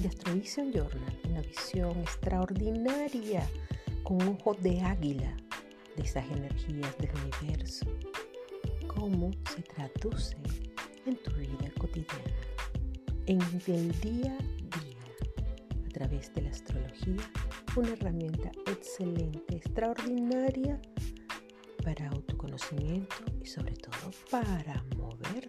nuestro Vision Journal una visión extraordinaria con un ojo de águila de esas energías del universo. Cómo se traduce en tu vida cotidiana, en el día a día, a través de la astrología, una herramienta excelente, extraordinaria para autoconocimiento y sobre todo para moverte.